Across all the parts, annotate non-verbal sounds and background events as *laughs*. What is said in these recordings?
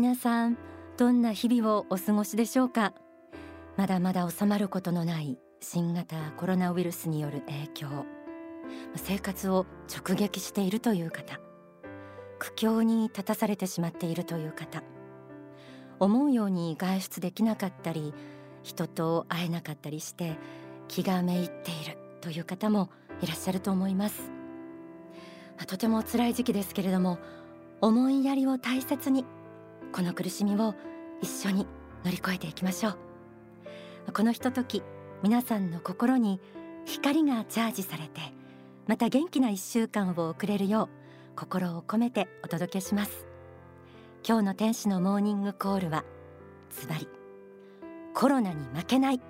皆さんどんな日々をお過ごしでしょうか？まだまだ収まることのない新型コロナウイルスによる影響。生活を直撃しているという方。苦境に立たされてしまっているという方。思うように外出できなかったり人と会えなかったりして気がめいっているという方もいらっしゃると思います。とても辛い時期ですけれども思いやりを大切にこの苦しみを一緒に乗り越えていきましょう。このひととき皆さんの心に光がチャージされてまた元気な一週間を送れるよう心を込めてお届けします。今日の天使のモーニングコールはズバリコロナに負けない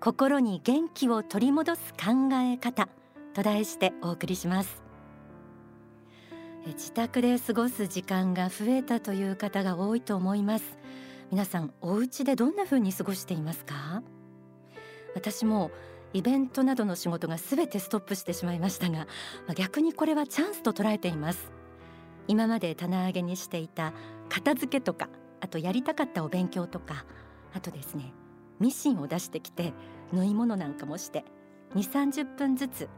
心に元気を取り戻す考え方と題してお送りします。自宅で過ごす時間が増えたという方が多いと思います。皆さんお家でどんな風に過ごしていますか？私もイベントなどの仕事がすべてストップしてしまいましたが逆にこれはチャンスと捉えています。今まで棚上げにしていた片付けとかあとやりたかったお勉強とかあとですねミシンを出してきて縫い物なんかもして2、30分ずつ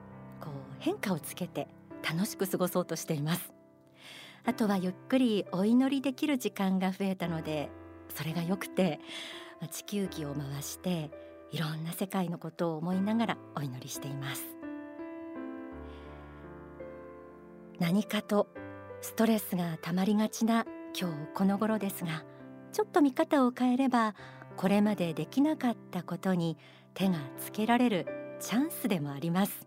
こう変化をつけて楽しく過ごそうとしています。あとはゆっくりお祈りできる時間が増えたのでそれが良くて地球儀を回していろんな世界のことを思いながらお祈りしています。何かとストレスがたまりがちな今日この頃ですがちょっと見方を変えればこれまでできなかったことに手がつけられるチャンスでもあります。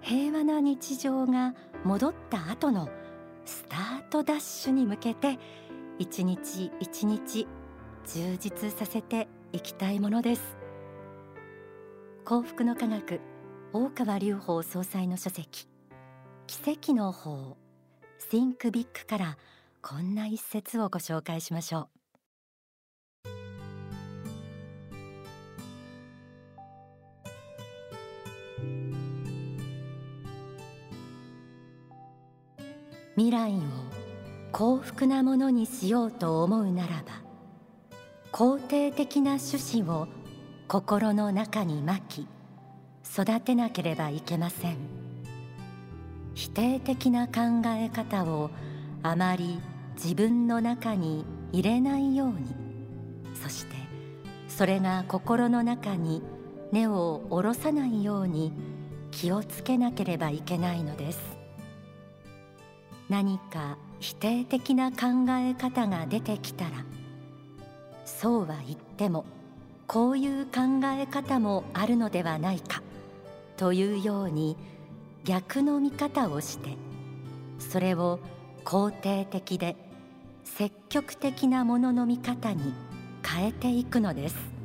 平和な日常が戻った後のスタートダッシュに向けて一日一日充実させていきたいものです。幸福の科学大川隆法総裁の書籍。奇跡の法 Think Big からこんな一節をご紹介しましょう。未来を幸福なものにしようと思うならば肯定的な趣旨を心の中にまき育てなければいけません。否定的な考え方をあまり自分の中に入れないようにそしてそれが心の中に根を下ろさないように気をつけなければいけないのです。何か否定的な考え方が出てきたらそうは言ってもこういう考え方もあるのではないかというように逆の見方をしてそれを肯定的で積極的なものの見方に変えていくのです。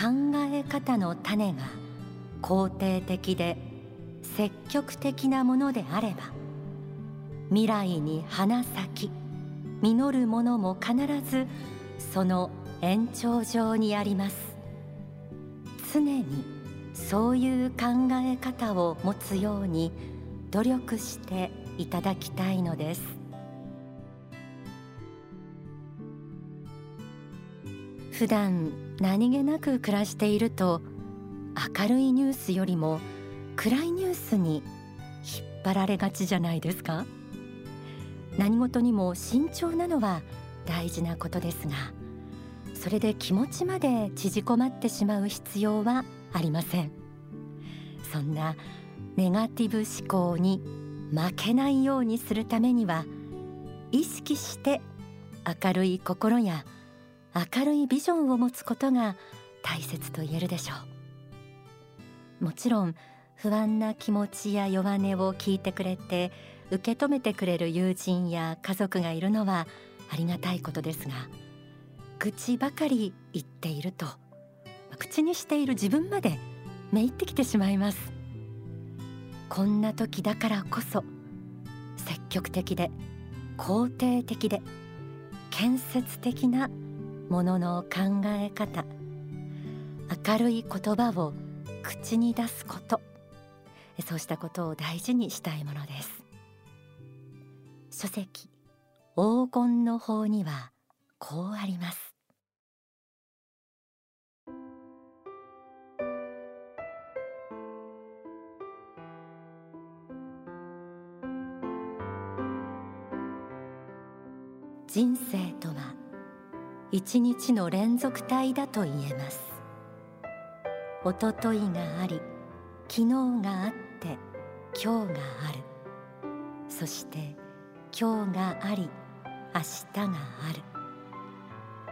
考え方の種が肯定的で積極的なものであれば未来に花咲き実るものも必ずその延長上にあります。常にそういう考え方を持つように努力していただきたいのです。普段何気なく暮らしていると明るいニュースよりも暗いニュースに引っ張られがちじゃないですか？何事にも慎重なのは大事なことですがそれで気持ちまで縮こまってしまう必要はありません。そんなネガティブ思考に負けないようにするためには意識して明るい心や明るいビジョンを持つことが大切と言えるでしょう。もちろん不安な気持ちや弱音を聞いてくれて受け止めてくれる友人や家族がいるのはありがたいことですが愚痴ばかり言っていると口にしている自分までめいってきてしまいます。こんな時だからこそ積極的で肯定的で建設的なものの考え方明るい言葉を口に出すことそうしたことを大事にしたいものです。書籍黄金の法にはこうあります。人生とは一日の連続体だと言えます。おとといがあり昨日があって今日がある。そして今日があり明日がある。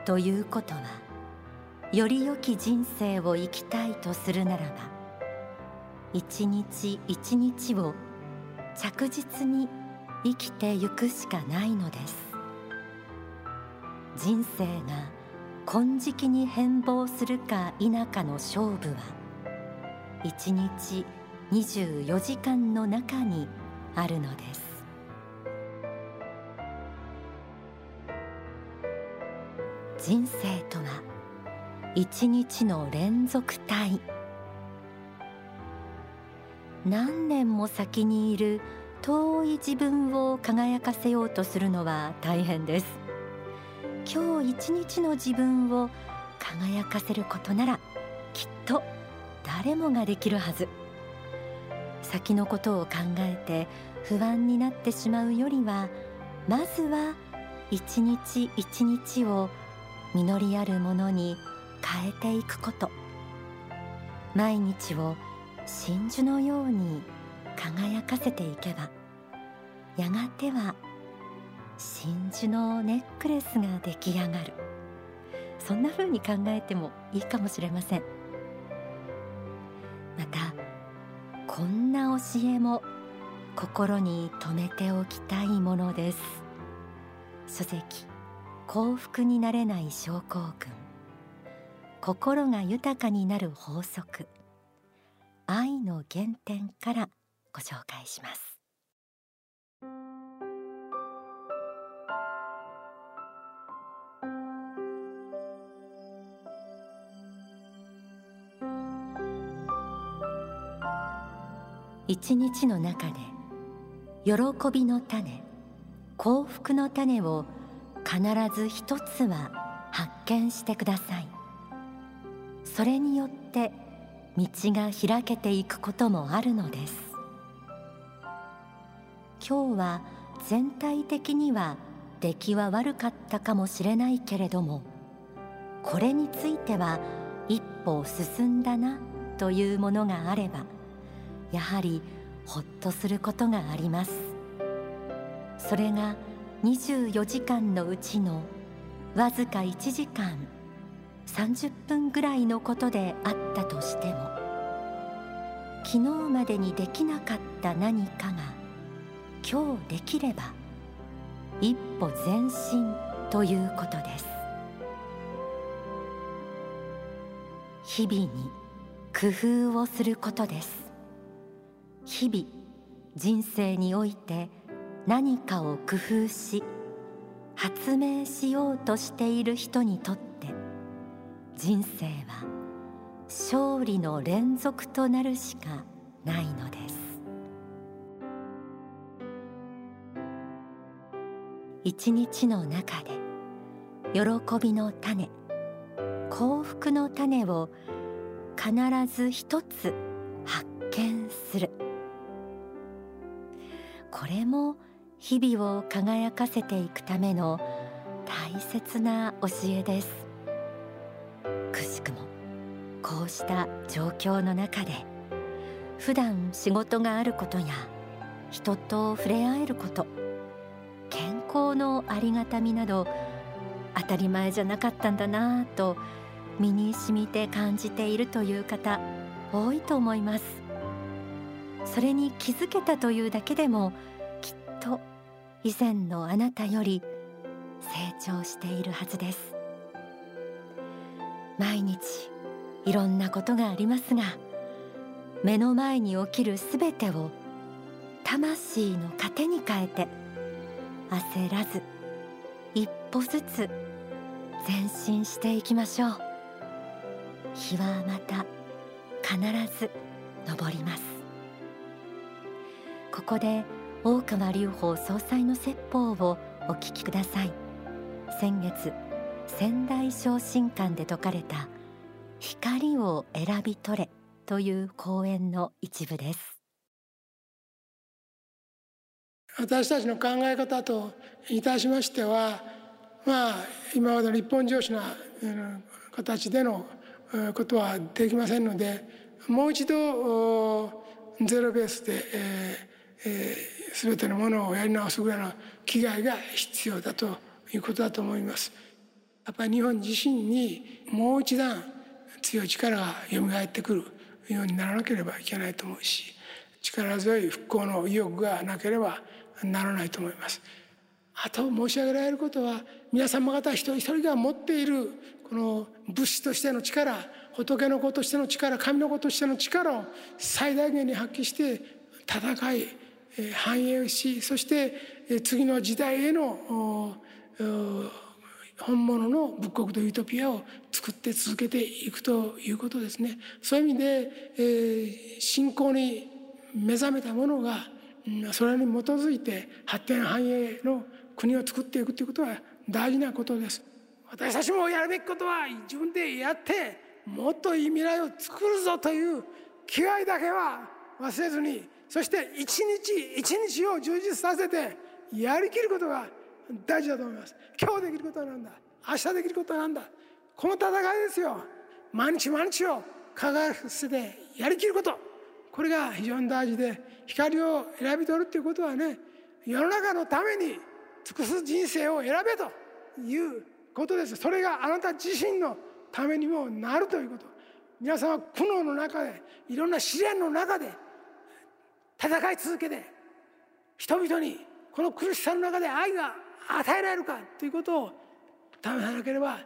ということはより良き人生を生きたいとするならば一日一日を着実に生きてゆくしかないのです。人生が金色に変貌するか否かの勝負は一日24時間の中にあるのです。人生とは一日の連続体。何年も先にいる遠い自分を輝かせようとするのは大変です。今日一日の自分を輝かせることならきっと誰もができるはず。先のことを考えて不安になってしまうよりはまずは一日一日を実りあるものに変えていくこと。毎日を真珠のように輝かせていけばやがては真珠のネックレスが出来上がる。そんな風に考えてもいいかもしれません。またこんな教えも心に留めておきたいものです。書籍幸福になれない症候群。心が豊かになる法則。愛の原点からご紹介します。一日の中で喜びの種幸福の種を必ず一つは発見してください。それによって道が開けていくこともあるのです。今日は全体的には出来は悪かったかもしれないけれどもこれについては一歩進んだなというものがあればやはりほっとすることがあります。それが24時間のうちのわずか1時間30分ぐらいのことであったとしても昨日までにできなかった何かが今日できれば一歩前進ということです。日々に工夫をすることです。日々人生において何かを工夫し発明しようとしている人にとって人生は勝利の連続となるしかないのです。一日の中で喜びの種幸福の種を必ず一つ発見する。これも日々を輝かせていくための大切な教えです。くしくもこうした状況の中で普段仕事があることや人と触れ合えること健康のありがたみなど当たり前じゃなかったんだなぁと身に染みて感じているという方多いと思います。それに気づけたというだけでもと以前のあなたより成長しているはずです。毎日いろんなことがありますが目の前に起きるすべてを魂の糧に変えて焦らず一歩ずつ前進していきましょう。日はまた必ず昇ります。ここで大川隆法総裁の説法をお聞きください。先月仙台昇進館で説かれた光を選び取れという講演の一部です。私たちの考え方といたしましてはまあ今までの日本上司な形でのことはできませんのでもう一度ゼロベースで、えーえー、全てのものをやり直すぐらいの気概が必要だということだと思います。やっぱり日本自身にもう一段強い力が蘇ってくるようにならなければいけないと思うし力強い復興の意欲がなければならないと思います。あと申し上げられることは皆様方一人一人が持っているこの物資としての力仏の子としての力神の子としての力を最大限に発揮して戦い繁栄しそして次の時代への本物の仏国とユートピアを作って続けていくということですね。そういう意味で、えー、信仰に目覚めた者がそれに基づいて発展繁栄の国を作っていくということは大事なことです。私たちもやるべきことは自分でやってもっといい未来を作るぞという気概だけは忘れずにそして一日一日を充実させてやりきることが大事だと思います。今日できることは何だ。明日できることは何だ。この戦いですよ。毎日毎日を輝かせてやりきること。これが非常に大事で光を選び取るっていうことはね世の中のために尽くす人生を選べということです。それがあなた自身のためにもなるということ。皆さんは苦悩の中でいろんな試練の中で戦い続けて人々にこの苦しさの中で愛が与えられるかということを試さなければ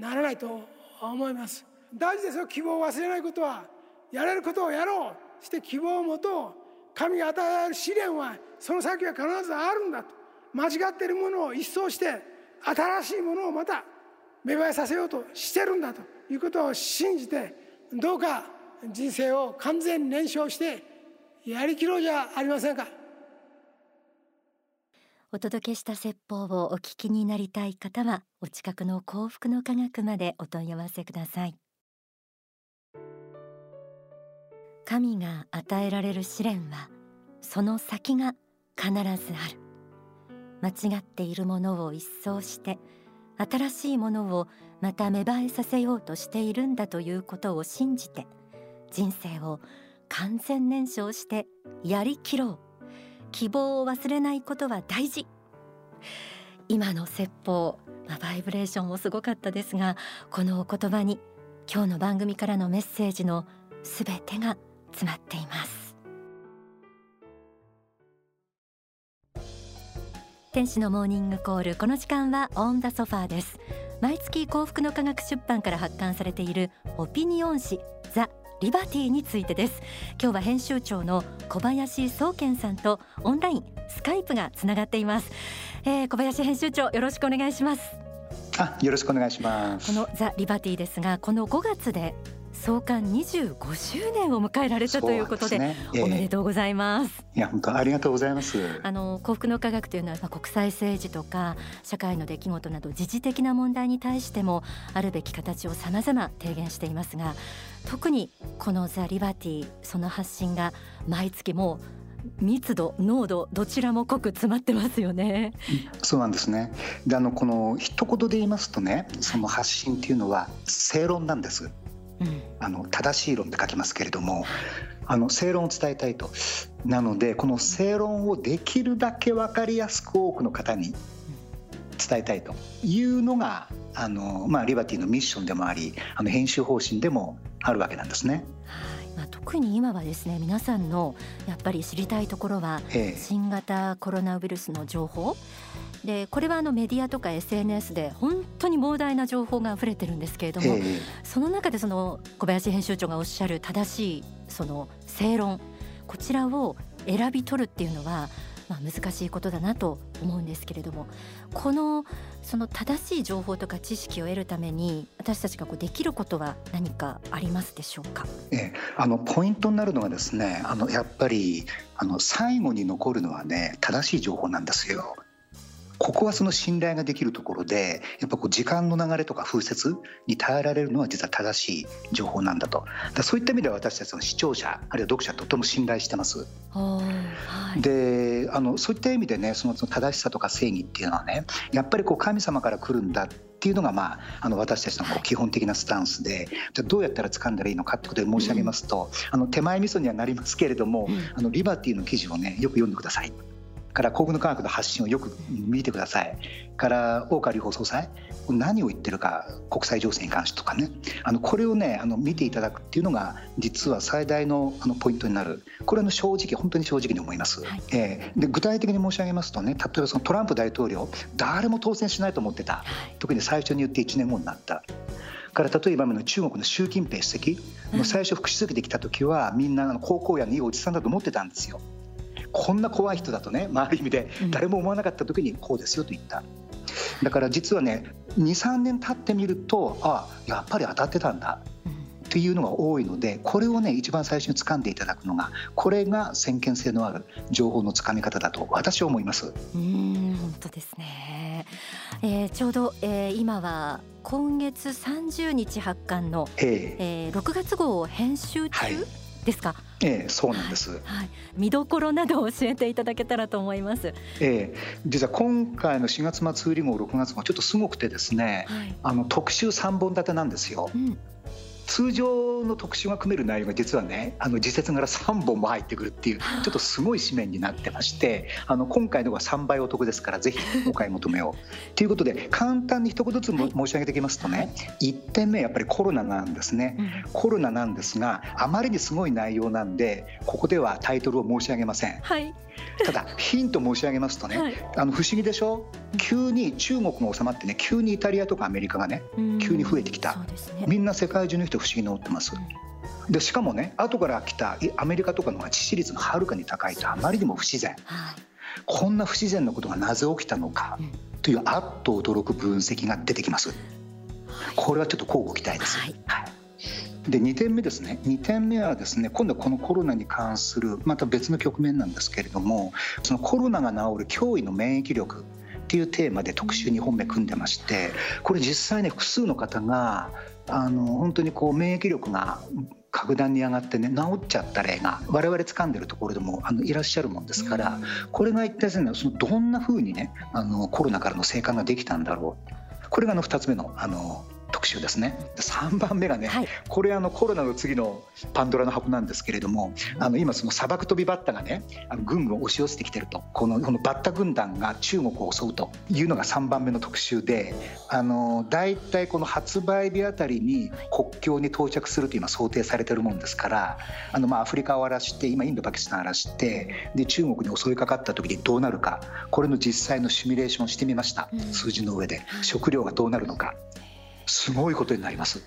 ならないと思います。大事ですよ希望を忘れないことは。やれることをやろう。そして希望を持とう。神が与えられる試練はその先は必ずあるんだと。間違っているものを一掃して新しいものをまた芽生えさせようとしてるんだということを信じてどうか人生を完全に燃焼してやりきろうじゃありませんか。お届けした説法をお聞きになりたい方はお近くの幸福の科学までお問い合わせください。神が与えられる試練はその先が必ずある。間違っているものを一掃して新しいものをまた芽生えさせようとしているんだということを信じて人生を完全燃焼してやりきろう。希望を忘れないことは大事。今の説法、まあ、バイブレーションもすごかったですがこのお言葉に今日の番組からのメッセージのすべてが詰まっています。天使のモーニングコールこの時間はオンダソファーです。毎月幸福の科学出版から発刊されているオピニオン誌ザ・リバティについてです。今日は編集長の小林宗健さんとオンラインスカイプがつながっています、えー、小林編集長よろしくお願いします。あよろしくお願いします。このザ・リバティですがこの5月で創刊25周年を迎えられたということで、ねえー、おめでとうございます。いや本当ありがとうございます。あの幸福の科学というのは国際政治とか社会の出来事など時事的な問題に対してもあるべき形を様々提言していますが、特にこのザリバティその発信が毎月も密度濃度どちらも濃く詰まってますよね。そうなんですね。であのこの一言で言いますとね、その発信っていうのは正論なんです。あの正しい論って書きますけれどもあの正論を伝えたいと。なのでこの正論をできるだけ分かりやすく多くの方に伝えたいと。いうのがあの、まあ、リバティのミッションでもありあの編集方針でもあるわけなんですね。まあ、特に今はですね皆さんのやっぱり知りたいところは、新型コロナウイルスの情報でこれはあのメディアとか SNS で本当に膨大な情報が溢れてるんですけれども、その中でその小林編集長がおっしゃる正しいその正論こちらを選び取るっていうのはまあ、難しいことだなと思うんですけれどもこのその正しい情報とか知識を得るために私たちがこうできることは何かありますでしょうか、ええ、あのポイントになるのはですねあのやっぱりあの最後に残るのはね正しい情報なんですよ。ここはその信頼ができるところでやっぱこう時間の流れとか風雪に耐えられるのは実は正しい情報なんだとだそういった意味では私たちの視聴者あるいは読者とても信頼してます。はい、であのそういった意味でねその正しさとか正義っていうのはねやっぱりこう神様から来るんだっていうのが、まあ、あの私たちのこう基本的なスタンスでじゃどうやったら掴んだらいいのかってことで申し上げますと、あの手前味噌にはなりますけれども、あのリバティの記事をねよく読んでください。から幸福の科学の発信をよく見てください。から大川隆法総裁何を言ってるか国際情勢に関してとかね。あのこれをねあの見ていただくっていうのが実は最大のあのポイントになる。これは正直本当に正直に思います、はい、えー、で具体的に申し上げますとね例えばそのトランプ大統領誰も当選しないと思ってた、特に最初に言って1年後になった。から例えばの中国の習近平主席、うん、最初副主席できた時はみんな高校野のいいおじさんだと思ってたんですよ。こんな怖い人だとね周り見で誰も思わなかった時にこうですよと言った。だから実はね23年経ってみるとあやっぱり当たってたんだっていうのが多いのでこれをね一番最初に掴んでいただくのがこれが先見性のある情報のつかみ方だと私は思います。うん本当ですね、えー、ちょうど、えー、今は今月30日発刊の、えー、えー、6月号を編集中、はいですか？ええ、そうなんです、はい。見どころなどを教えていただけたらと思います。ええ、実は今回の4月末売り号6月号ちょっとすごくてですね、はい、あの特集3本立てなんですよ。うん通常の特集が組める内容が実はねあの時節柄3本も入ってくるっていうちょっとすごい紙面になってましてあの今回のが3倍お得ですからぜひお買い求めを。ということで簡単に一言ずつ申し上げていきますとね1点目やっぱりコロナなんですね、コロナなんですがあまりにすごい内容なんでここではタイトルを申し上げません。はい。ただヒント申し上げますとね、はい、あの不思議でしょ？急に中国が収まってね急にイタリアとかアメリカがね急に増えてきた、ね、みんな世界中の人不思議に思ってます。でしかもね後から来たアメリカとかのが致死率がはるかに高いとあまりにも不自然、はい、こんな不自然なことがなぜ起きたのかというあっと驚く分析が出てきます。これはちょっと交互期待です。はい、はい。で2点目ですね。2点目はですね今度はこのコロナに関するまた別の局面なんですけれどもそのコロナが治る驚異の免疫力っていうテーマで特集2本目組んでましてこれ実際ね複数の方があの本当にこう免疫力が格段に上がってね治っちゃった例が我々掴んでるところでもあのいらっしゃるもんですからこれが一体そのどんなふうにねあのコロナからの生還ができたんだろう。これがの2つ目のあの特集ですね。3番目がね、はい、これあのコロナの次のパンドラの箱なんですけれどもあの今その砂漠飛びバッタがねあのぐんぐん押し寄せてきてると。このこのバッタ軍団が中国を襲うというのが3番目の特集であの大体この発売日あたりに国境に到着すると今想定されてるもんですからあのまあアフリカを荒らして今インドパキスタンを荒らしてで中国に襲いかかった時にどうなるかこれの実際のシミュレーションをしてみました、数字の上で。食料がどうなるのかすごいことになります。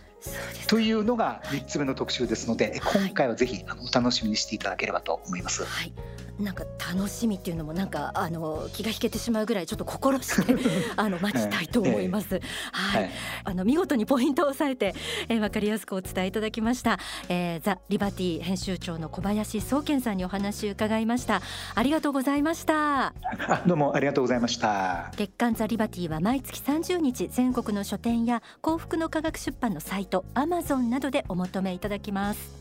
というのが3つ目の特集ですので、はい、今回はぜひお楽しみにしていただければと思います。はい、なんか楽しみっていうのもなんかあの気が引けてしまうぐらいちょっと心して *laughs* あの待ちたいと思います。えー、はい、はい、あの見事にポイントを押さえて、えー、分かりやすくお伝えいただきました、えー、ザ・リバティ編集長の小林宗健さんにお話を伺いました。ありがとうございました。*laughs* どうもありがとうございました。月刊ザ・リバティは毎月30日全国の書店や幸福の科学出版のサイトアマゾンなどでお求めいただきます